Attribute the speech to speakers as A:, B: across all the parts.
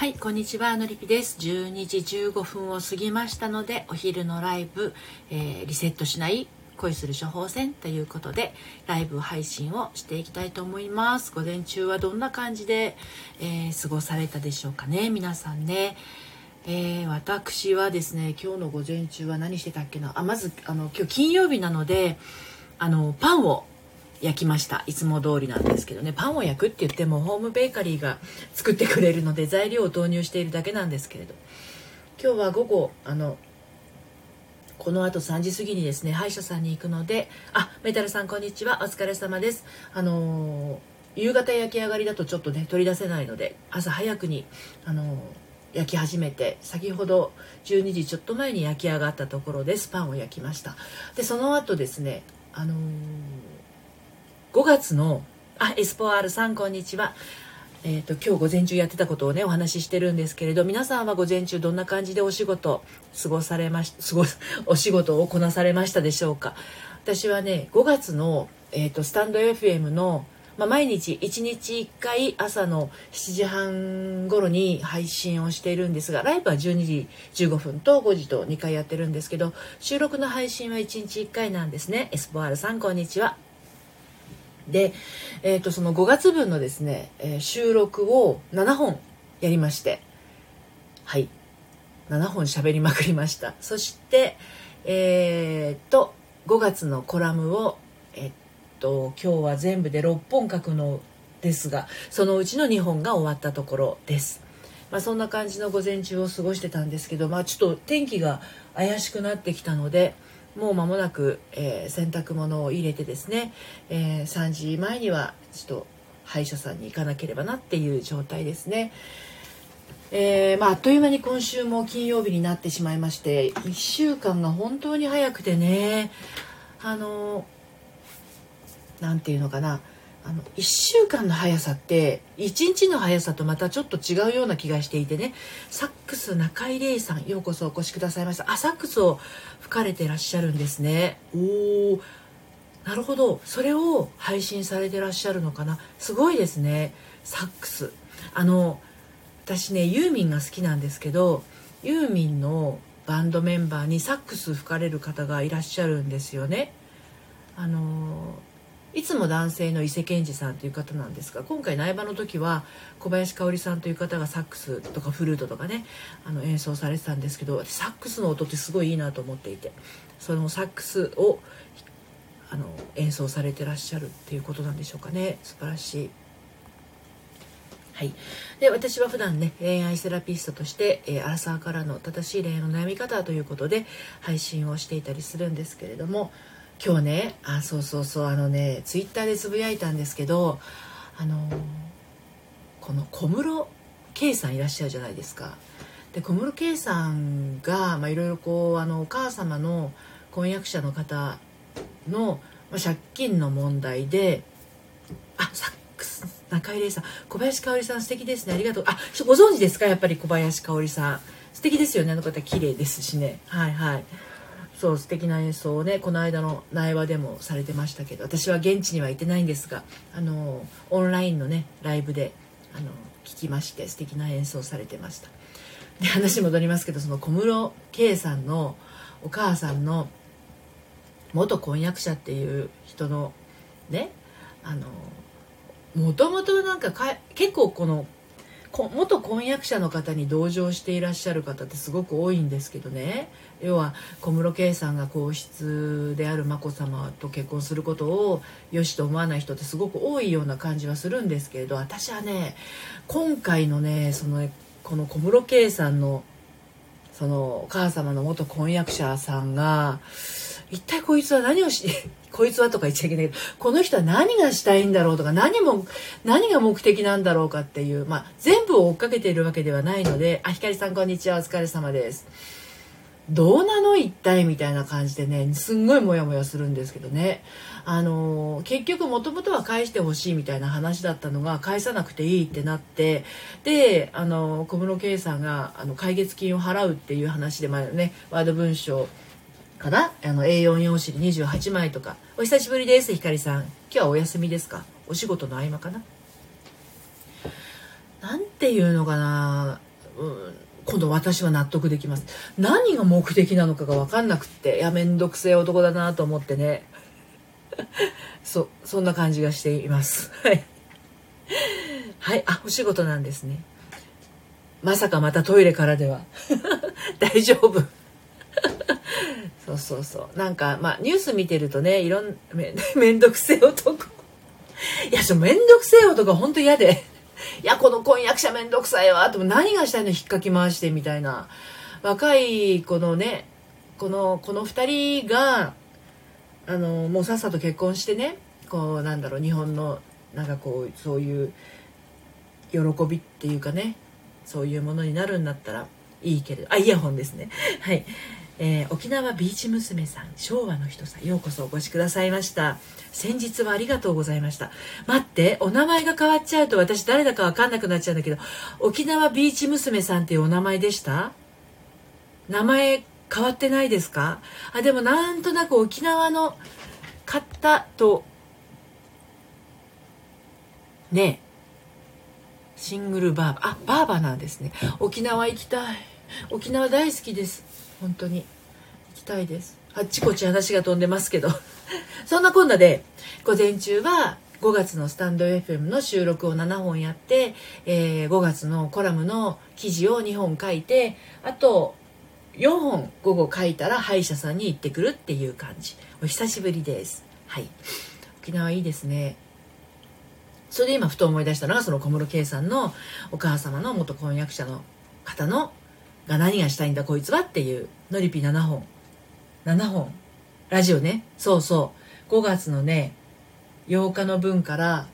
A: はい、こんにちは、のりぴです。12時15分を過ぎましたので、お昼のライブ、えー、リセットしない恋する処方箋ということで、ライブ配信をしていきたいと思います。午前中はどんな感じで、えー、過ごされたでしょうかね、皆さんね。えー、私はですね、今日の午前中は何してたっけな。あ、まず、あの、今日金曜日なので、あの、パンを焼きました。いつも通りなんですけどね。パンを焼くって言ってもホームベーカリーが作ってくれるので材料を投入しているだけなんですけれど。今日は午後あのこの後3時過ぎにですね歯医者さんに行くのであメタルさんこんにちは。お疲れ様です。あのー、夕方焼き上がりだとちょっとね取り出せないので朝早くにあのー焼き始めて先ほど12時ちょっと前に焼き上がったところです。パンを焼きました。でその後ですねあのー5月のあエスポアールさんこんにちは。えーと、今日午前中やってたことをねお話ししてるんですけれど皆さんは午前中どんな感じでお仕事過ごされまし過ご お仕事をこなされましたでしょうか？私はね5月の、えーと、スタンド FM の、まあ、毎日1日1回朝の7時半頃に配信をしているんですがライブは12時15分と5時と2回やってるんですけど収録の配信は1日1回なんですね。エスポアールさんこんにちは。で、えー、とその5月分のですね、えー、収録を7本やりまして。はい。7本喋りまくりました。そしてえっ、と5月のコラムをえっと今日は全部で6本書くのですがそのうちの2本が終わったところです。まあ、そんな感じの午前中を過ごしてたんですけど、まあ、ちょっと天気が怪しくなってきたので、もう間もなく、えー、洗濯物を入れてですね、えー、3時前にはちょっと歯医者さんに行かなければなっていう状態ですね。えー、まあ、あっという間に今週も金曜日になってしまいまして1週間が本当に早くてねあの何て言うのかなあの1週間の速さって1日の速さとまたちょっと違うような気がしていてね。サックス中井玲さんようこそお越しくださいました。あサックスを吹かれてらっしゃるんですね。おおなるほど。それを配信されてらっしゃるのかな。すごいですね。サックス。あの私ねユーミンが好きなんですけどユーミンのバンドメンバーにサックス吹かれる方がいらっしゃるんですよね。あのいつも男性の伊勢健二さんという方なんですが今回苗場の時は小林香織さんという方がサックスとかフルートとかねあの演奏されてたんですけどサックスの音ってすごいいいなと思っていてそのサックスをあの演奏されてらっしゃるっていうことなんでしょうかね素晴らしい。はい、で私は普段ね恋愛セラピストとして、えー、アラサーからの正しい恋愛の悩み方ということで配信をしていたりするんですけれども今日ねあそうそうそうあのねツイッターでつぶやいたんですけどあのこの小室圭さんいらっしゃるじゃないですか。で小室圭さんがいろいろこうあのお母様の婚約者の方の、まあ、借金の問題であサックス中井玲さん小林香織さん素敵ですねありがとう。あご存知ですか？やっぱり小林香織さん。素敵ですよねあの方綺麗ですしね。はいはい。そう素敵な演奏をねこの間の苗場でもされてましたけど私は現地には行ってないんですがあのオンラインのねライブであの聞きまして素敵な演奏されてました。で話戻りますけどその小室圭さんのお母さんの元婚約者っていう人のねあのもともとなんかか結構この元婚約者の方に同情していらっしゃる方ってすごく多いんですけどね。要は小室圭さんが皇室である眞子さまと結婚することを良しと思わない人ってすごく多いような感じはするんですけれど私はね今回のねそのこの小室圭さんのそのお母様の元婚約者さんが一体こいつは何をしてこいつはとか言っちゃいけないけどこの人は何がしたいんだろうとか何も何が目的なんだろうかっていう、まあ、全部を追っかけているわけではないのであひかりさんこんにちはお疲れ様です。どうなの一体みたいな感じでねすんごいモヤモヤするんですけどねあの結局もともとは返してほしいみたいな話だったのが返さなくていいってなってであの小室圭さんがあの解決金を払うっていう話で、まあね、ワード文章かな？あの A4 用紙28枚とか。お久しぶりですひかりさん。今日はお休みですか？お仕事の合間かな？なんていうのかな？うん今度私は納得できます。何が目的なのかが分かんなくっていや面倒くせえ男だなと思ってね。そそんな感じがしています。はい。はいあお仕事なんですね。まさかまたトイレからでは。大丈夫。そうそうそう。なんかまあニュース見てるとねいろんめ めんどくせえ男。いやそめんどくせえ男本当嫌で。いやこの婚約者めんどくさいわ。って何がしたいの？引っかき回してみたいな。若いこのねこのこの2人があのもうさっさと結婚してねこうなんだろう日本のなんかこうそういう喜びっていうかねそういうものになるんだったらいいけれど。あイヤホンですね。はい。えー、沖縄ビーチ娘さん昭和の人さんようこそお越しくださいました。先日はありがとうございました。待ってお名前が変わっちゃうと私誰だか分かんなくなっちゃうんだけど沖縄ビーチ娘さんっていうお名前でした？名前変わってないですか？あでもなんとなく沖縄の方とねシングルバーバーあバーバーなんですね。沖縄行きたい。沖縄大好きです。本当に行きたいです。あっちこっち話が飛んでますけど。そんなこんなで午前中は5月のスタンド FM の収録を7本やって、えー、5月のコラムの記事を2本書いてあと4本午後書いたら歯医者さんに行ってくるっていう感じ。お久しぶりです。はい。沖縄いいですね。それで今ふと思い出したのがその小室圭さんのお母様の元婚約者の方のが何がしたいんだこいつはっていうのりぴ7本。7本。ラジオね。そうそう。5月のね8日の分から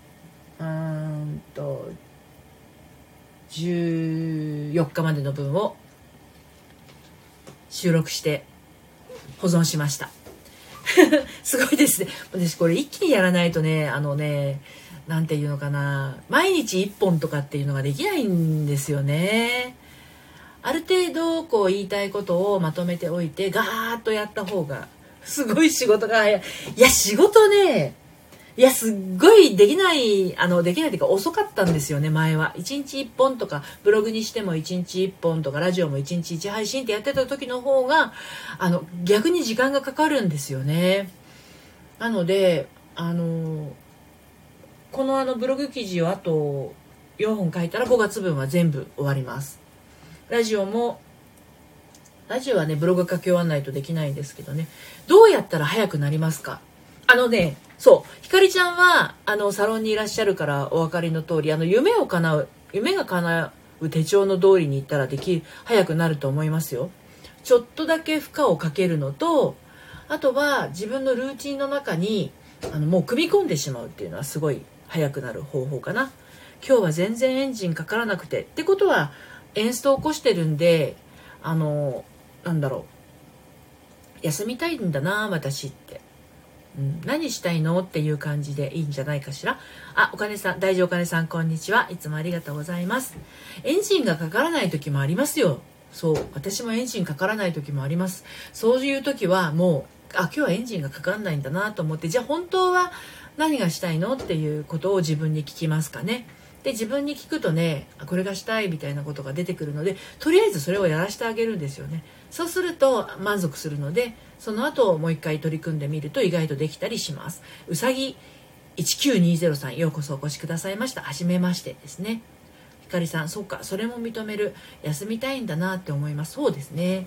A: うーんと14日までの分を収録して保存しました。すごいですね。私これ一気にやらないとねあのね何て言うのかな。毎日1本とかっていうのができないんですよね。ある程度こう言いたいことをまとめておいてガーッとやった方がすごい仕事が早い。いや仕事ねいやすっごいできないあのできないっていうか遅かったんですよね前は。1日1本とかブログにしても1日1本とかラジオも1日1配信ってやってた時の方があの逆に時間がかかるんですよね。なのであのこのあのブログ記事をあと4本書いたら5月分は全部終わります。ラジオもラジオはねブログ書き終わんないとできないんですけどね。どうやったら早くなりますか？あのねそう。ひかりちゃんはあのサロンにいらっしゃるからお分かりの通りあの夢を叶う夢が叶う手帳の通りに行ったらでき早くなると思いますよ。ちょっとだけ負荷をかけるのとあとは自分のルーチンの中にあのもう組み込んでしまうっていうのはすごい早くなる方法かな。今日は全然エンジンかからなくて。ってことはエンスト起こしてるんであのなんだろう。休みたいんだな私って、うん、何したいのっていう感じでいいんじゃないかしら。あお金さん大丈夫お金さんこんにちは。いつもありがとうございます。エンジンがかからない時もありますよ。そう私もエンジンかからない時もあります。そういう時はもうあ今日はエンジンがかかんないんだなと思ってじゃあ本当は何がしたいのっていうことを自分に聞きますかね。で自分に聞くとねこれがしたいみたいなことが出てくるのでとりあえずそれをやらせてあげるんですよね。そうすると満足するのでその後もう一回取り組んでみると意外とできたりします。うさぎ1920さんようこそお越しくださいました。はじめましてですね。ひかりさんそうかそれも認める。休みたいんだなって思います。そうですね。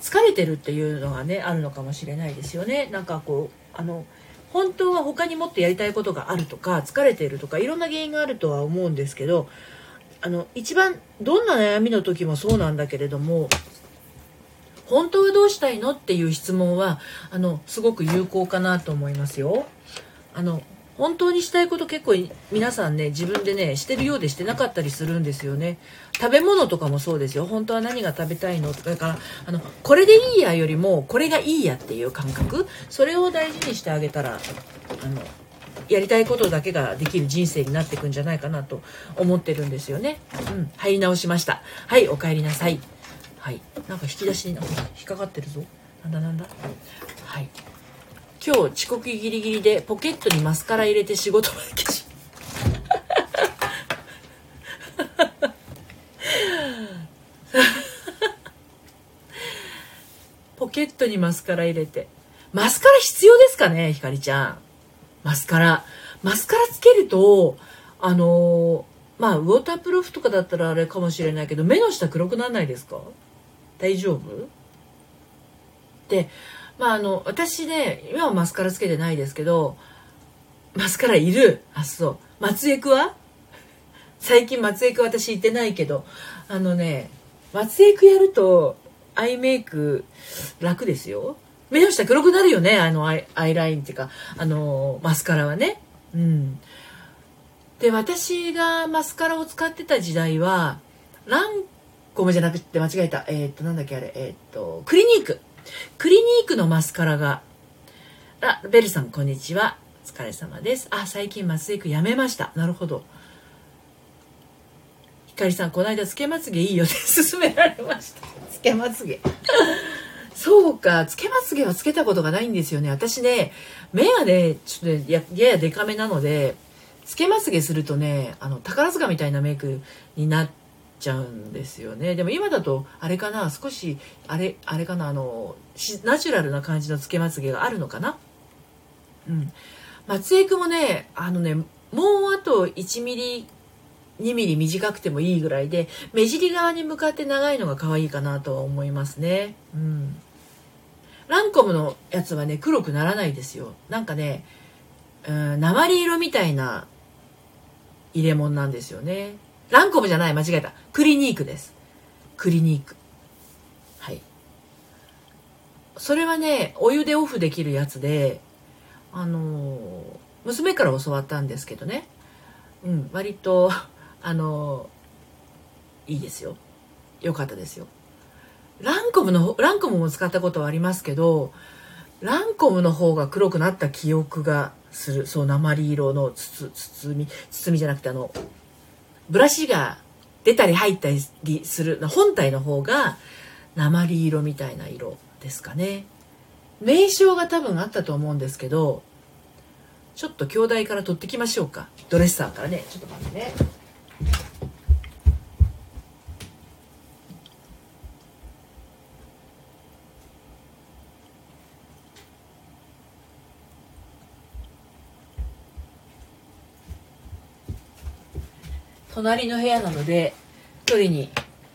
A: 疲れてるっていうのがねあるのかもしれないですよね。なんかこうあの本当は他にもっとやりたいことがあるとか疲れているとかいろんな原因があるとは思うんですけどあの一番どんな悩みの時もそうなんだけれども本当はどうしたいのっていう質問はあのすごく有効かなと思いますよ。あの本当にしたいこと結構皆さんね自分でねしてるようでしてなかったりするんですよね。食べ物とかもそうですよ。本当は何が食べたいの？だからあのこれでいいやよりもこれがいいやっていう感覚。それを大事にしてあげたらあのやりたいことだけができる人生になっていくんじゃないかなと思ってるんですよね。うん。入り直しました。はいお帰りなさい。はい。なんか引き出しに引っかかってるぞ。なんだなんだ。はい。今日遅刻ギリギリでポケットにマスカラ入れて仕事まで消し。ポケットにマスカラ入れて。マスカラ必要ですかねひかりちゃん。マスカラ。マスカラつけるとあのー、まあウォータープルーフとかだったらあれかもしれないけど目の下黒くならないですか？大丈夫？でまああの私ね今はマスカラつけてないですけどマスカラいる。あそう。松江区は？最近松江区私行ってないけど。あのね松江区やるとアイメイク楽ですよ。目の下黒くなるよねあのアイアイラインっていうか。あのマスカラはね。うん。で私がマスカラを使ってた時代はランコムじゃなくて間違えた。えっ、となんだっけあれ。えっ、とクリニーク。クリニークのマスカラが。あベルさんこんにちは。お疲れ様です。あ最近麻酔クやめました。なるほど。ひかりさんこの間つけまつげいいよって 勧められました。つけまつげ。そうか。つけまつげはつけたことがないんですよね。私ね目がねちょっとやややデカめなのでつけまつげするとねあの宝塚みたいなメイクになっちゃうんですよね。でも今だとあれかな少しあれあれかなあのナチュラルな感じのつけまつげがあるのかな？うん。松江区もねあのねもうあと1ミリ2ミリ短くてもいいぐらいで目尻側に向かって長いのが可愛いかなとは思いますね。うん。ランコムのやつはね黒くならないですよ。なんかねうん鉛色みたいな入れ物なんですよね。ランコムじゃない間違えた。クリニークです。クリニーク。はい。それはねお湯でオフできるやつであの娘から教わったんですけどね。うん割と あのいいですよ。よかったですよ。ランコムのランコムも使ったことはありますけどランコムの方が黒くなった記憶がする。そう鉛色の包み包みじゃなくてあのブラシが出たり入ったりする本体の方が鉛色みたいな色ですかね。名称が多分あったと思うんですけどちょっと兄弟から取ってきましょうか。ドレッサーからね。ちょっと待ってね。隣の部屋なので取りに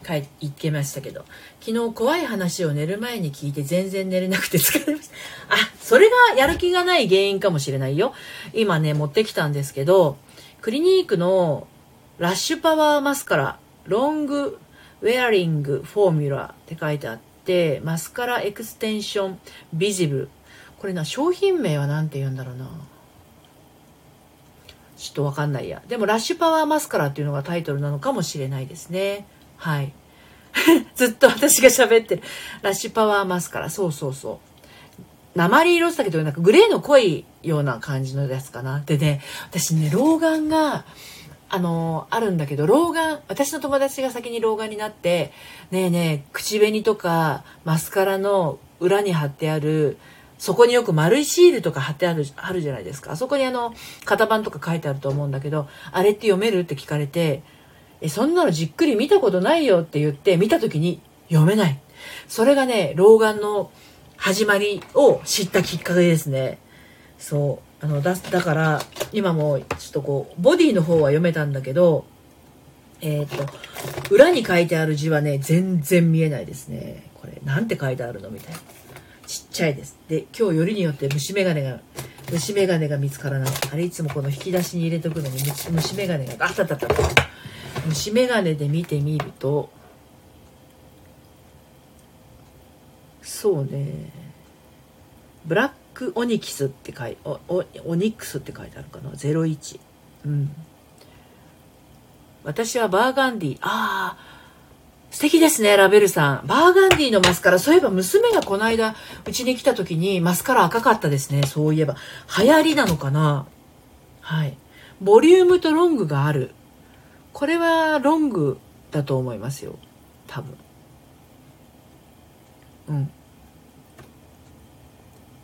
A: 帰行けましたけど。昨日怖い話を寝る前に聞いて全然寝れなくて疲れました。あそれがやる気がない原因かもしれないよ。今ね持ってきたんですけどクリニークのラッシュパワーマスカラロングウェアリングフォーミュラって書いてあってマスカラエクステンションビジブル。これな商品名は何て言うんだろうな。ちょっとわかんないや。でも、ラッシュパワーマスカラっていうのがタイトルなのかもしれないですね。はい。ずっと私が喋ってる。ラッシュパワーマスカラ。そうそうそう。鉛色だけど、なんかグレーの濃いような感じのやつかな。でね、私ね、老眼が、あのあるんだけど、老眼、私の友達が先に老眼になって、ねえねえ、口紅とかマスカラの裏に貼ってある、そこによく丸いシールとか貼ってある、あるじゃないですか。あそこにあの、型番とか書いてあると思うんだけど、あれって読めるって聞かれて、え、そんなのじっくり見たことないよって言って、見た時に読めない。それがね、老眼の始まりを知ったきっかけですね。そう。あの、だ、だから、今もちょっとこう、ボディの方は読めたんだけど、えっ、と、裏に書いてある字はね、全然見えないですね。これ、なんて書いてあるの？みたいな。ちっちゃいです。で、今日よりによって虫眼鏡が、虫眼鏡が見つからない。あれいつもこの引き出しに入れとくのに虫眼鏡が、あったあったった。虫眼鏡で見てみると、そうね、ブラックオニキスって書いおおオニックスって書いてあるかな？01うん私はバーガンディああ素敵ですね、ラベルさん。バーガンディのマスカラ。そういえば娘がこの間、うちに来た時にマスカラ赤かったですね。そういえば。流行りなのかな？はい。ボリュームとロングがある。これはロングだと思いますよ。多分。うん。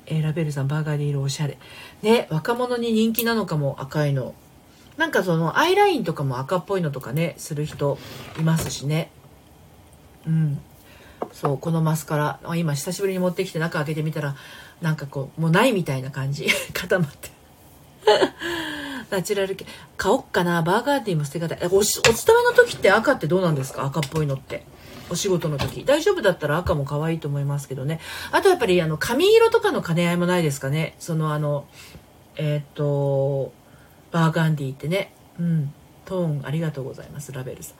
A: えー、ラベルさん、バーガーディ色おしゃれ。ね、若者に人気なのかも、赤いの。なんかその、アイラインとかも赤っぽいのとかね、する人いますしね。うん。そうこのマスカラ今久しぶりに持ってきて中開けてみたらなんかこうもうないみたいな感じ。固まって。ナチュラル系。買おっかな。バーガーディーも捨て方。おお勤めの時って赤ってどうなんですか？赤っぽいのって。お仕事の時。大丈夫だったら赤も可愛いと思いますけどね。あとやっぱりあの髪色とかの兼ね合いもないですかね。そのあのえっ、とバーガンディーってね。うん。トーンありがとうございます。ラベルさん。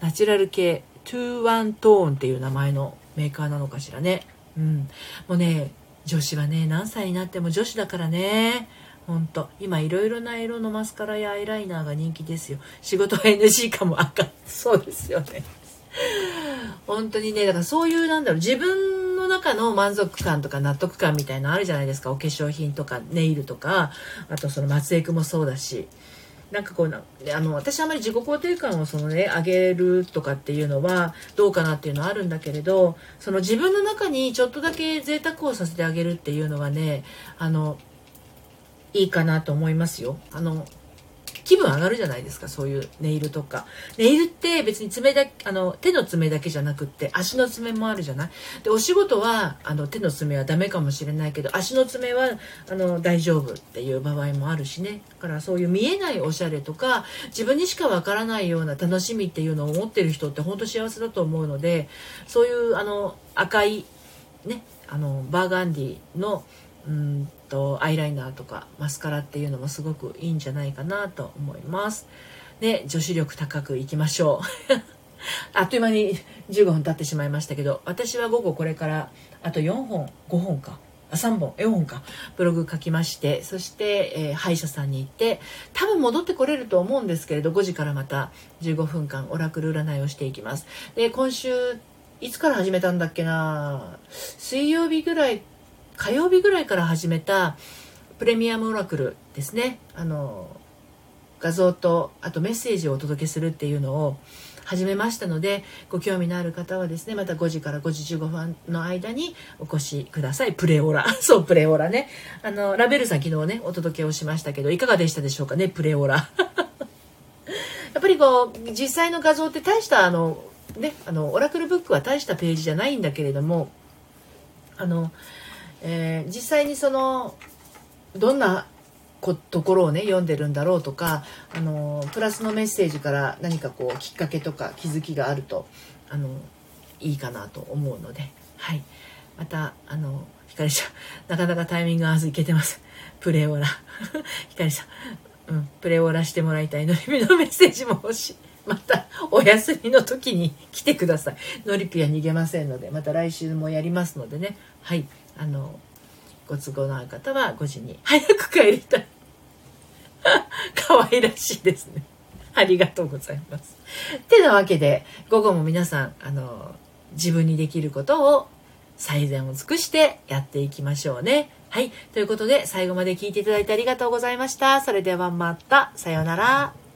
A: ナチュラル系21トーンっていう名前のメーカーなのかしらね。うん。もうね女子はね何歳になっても女子だからね。ほんと。今いろいろな色のマスカラやアイライナーが人気ですよ。仕事は NG かも赤そうですよね。本当にねだからそういうなんだろう自分の中の満足感とか納得感みたいなのあるじゃないですか。お化粧品とかネイルとか。あとその松江区もそうだし。なんかこうなあの私あまり自己肯定感をそのね上げるとかっていうのはどうかなっていうのはあるんだけれどその自分の中にちょっとだけ贅沢をさせてあげるっていうのはねあのいいかなと思いますよ。あの気分上がるじゃないですかそういうネイルとか。ネイルって別に爪だあの手の爪だけじゃなくって足の爪もあるじゃない？でお仕事はあの手の爪はダメかもしれないけど足の爪はあの大丈夫っていう場合もあるしね。だからそういう見えないおしゃれとか自分にしかわからないような楽しみっていうのを持ってる人って本当幸せだと思うのでそういうあの赤いねあのバーガンディのうんとアイライナーとかマスカラっていうのもすごくいいんじゃないかなと思います。で女子力高くいきましょう。あっという間に15分経ってしまいましたけど私は午後これからあと4本5本かあ3本4本かブログ書きましてそして、えー、歯医者さんに行って多分戻ってこれると思うんですけれど5時からまた15分間オラクル占いをしていきます。で今週いつから始めたんだっけな水曜日ぐらい火曜日ぐらいから始めたプレミアムオラクルですね。あの画像とあとメッセージをお届けするっていうのを始めましたのでご興味のある方はですねまた5時から5時15分の間にお越しください。プレオラ。そうプレオラね。あのラベルさん昨日ねお届けをしましたけどいかがでしたでしょうかねプレオラ。やっぱりこう実際の画像って大したあのねあのオラクルブックは大したページじゃないんだけれどもあのえー、実際にそのどんなところをね読んでるんだろうとかあのプラスのメッセージから何かこうきっかけとか気づきがあるとあのいいかなと思うので、はい、またあのひかりちゃんなかなかタイミング合わずいけてます。プレオラ。ひかりさん、うん、プレオラしてもらいたい。のりぴのメッセージも欲しい。またお休みの時に来てください。のりぴは逃げませんのでまた来週もやりますのでね。はい。あのご都合のある方は5時に早く帰りたい。可愛らしいですね。ありがとうございます。てなわけで午後も皆さんあの自分にできることを最善を尽くしてやっていきましょうね。はい。ということで最後まで聞いていただいてありがとうございました。それではまた。さようなら。